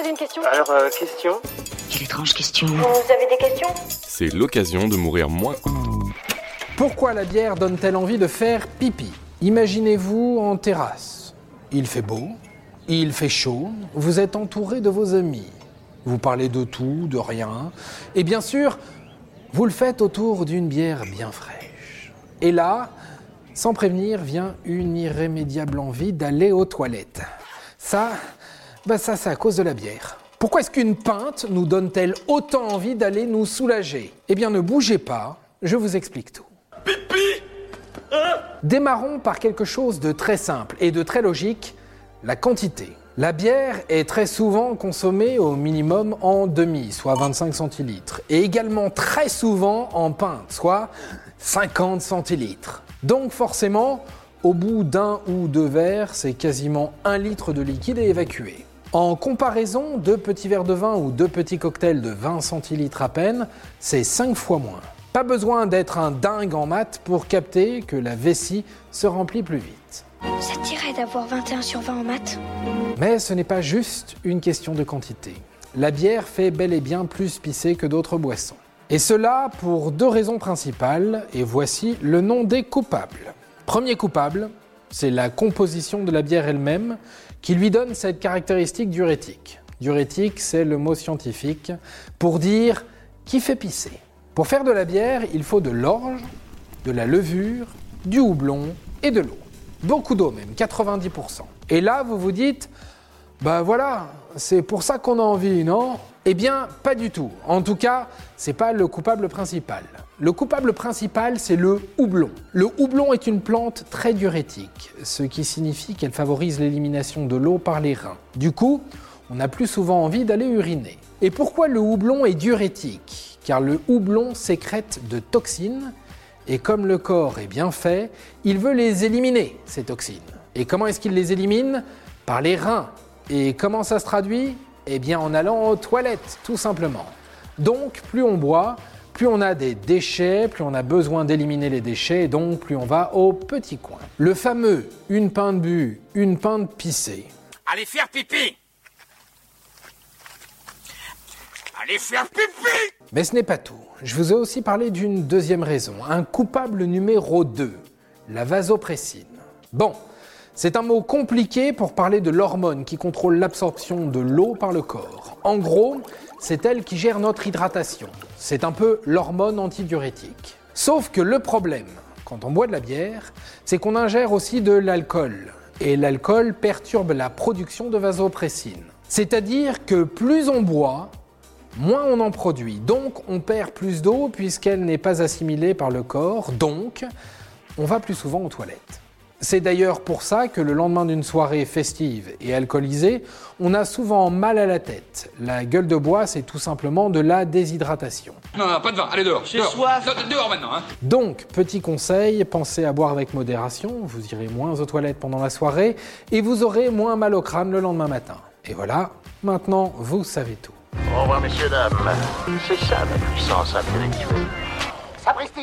poser une question Alors, euh, question Quelle étrange question. Vous avez des questions? C'est l'occasion de mourir moins. Pourquoi la bière donne-t-elle envie de faire pipi? Imaginez-vous en terrasse. Il fait beau, il fait chaud, vous êtes entouré de vos amis. Vous parlez de tout, de rien. Et bien sûr, vous le faites autour d'une bière bien fraîche. Et là, sans prévenir, vient une irrémédiable envie d'aller aux toilettes. Ça, bah ça, c'est à cause de la bière. Pourquoi est-ce qu'une pinte nous donne-t-elle autant envie d'aller nous soulager? Eh bien, ne bougez pas, je vous explique tout. Démarrons par quelque chose de très simple et de très logique, la quantité. La bière est très souvent consommée au minimum en demi, soit 25 centilitres, et également très souvent en pinte, soit 50 centilitres. Donc forcément, au bout d'un ou deux verres, c'est quasiment un litre de liquide à évacuer. En comparaison, deux petits verres de vin ou deux petits cocktails de 20 centilitres à peine, c'est 5 fois moins. Pas besoin d'être un dingue en maths pour capter que la vessie se remplit plus vite. Ça te dirait d'avoir 21 sur 20 en maths Mais ce n'est pas juste une question de quantité. La bière fait bel et bien plus pisser que d'autres boissons. Et cela pour deux raisons principales, et voici le nom des coupables. Premier coupable, c'est la composition de la bière elle-même qui lui donne cette caractéristique diurétique. Diurétique, c'est le mot scientifique pour dire qui fait pisser. Pour faire de la bière, il faut de l'orge, de la levure, du houblon et de l'eau. Beaucoup d'eau même, 90%. Et là, vous vous dites, bah voilà, c'est pour ça qu'on a envie, non? Eh bien, pas du tout. En tout cas, c'est pas le coupable principal. Le coupable principal, c'est le houblon. Le houblon est une plante très diurétique, ce qui signifie qu'elle favorise l'élimination de l'eau par les reins. Du coup, on a plus souvent envie d'aller uriner. Et pourquoi le houblon est diurétique? Car le houblon sécrète de toxines et comme le corps est bien fait, il veut les éliminer, ces toxines. Et comment est-ce qu'il les élimine? Par les reins. Et comment ça se traduit? Eh bien en allant aux toilettes, tout simplement. Donc plus on boit, plus on a des déchets, plus on a besoin d'éliminer les déchets, et donc plus on va au petit coin. Le fameux une pinte bu, une pinte pissée. Allez faire pipi Allez faire pipi Mais ce n'est pas tout. Je vous ai aussi parlé d'une deuxième raison, un coupable numéro 2, la vasopressine. Bon, c'est un mot compliqué pour parler de l'hormone qui contrôle l'absorption de l'eau par le corps. En gros, c'est elle qui gère notre hydratation. C'est un peu l'hormone antidiurétique. Sauf que le problème, quand on boit de la bière, c'est qu'on ingère aussi de l'alcool. Et l'alcool perturbe la production de vasopressine. C'est-à-dire que plus on boit, moins on en produit. Donc on perd plus d'eau puisqu'elle n'est pas assimilée par le corps. Donc on va plus souvent aux toilettes. C'est d'ailleurs pour ça que le lendemain d'une soirée festive et alcoolisée, on a souvent mal à la tête. La gueule de bois, c'est tout simplement de la déshydratation. Non, non, pas de vin, allez dehors. J'ai dehors. soif. Dehors maintenant, hein. Donc, petit conseil, pensez à boire avec modération, vous irez moins aux toilettes pendant la soirée et vous aurez moins mal au crâne le lendemain matin. Et voilà, maintenant vous savez tout. Au revoir, messieurs, dames. C'est ça la puissance intellectuelle. Sapristi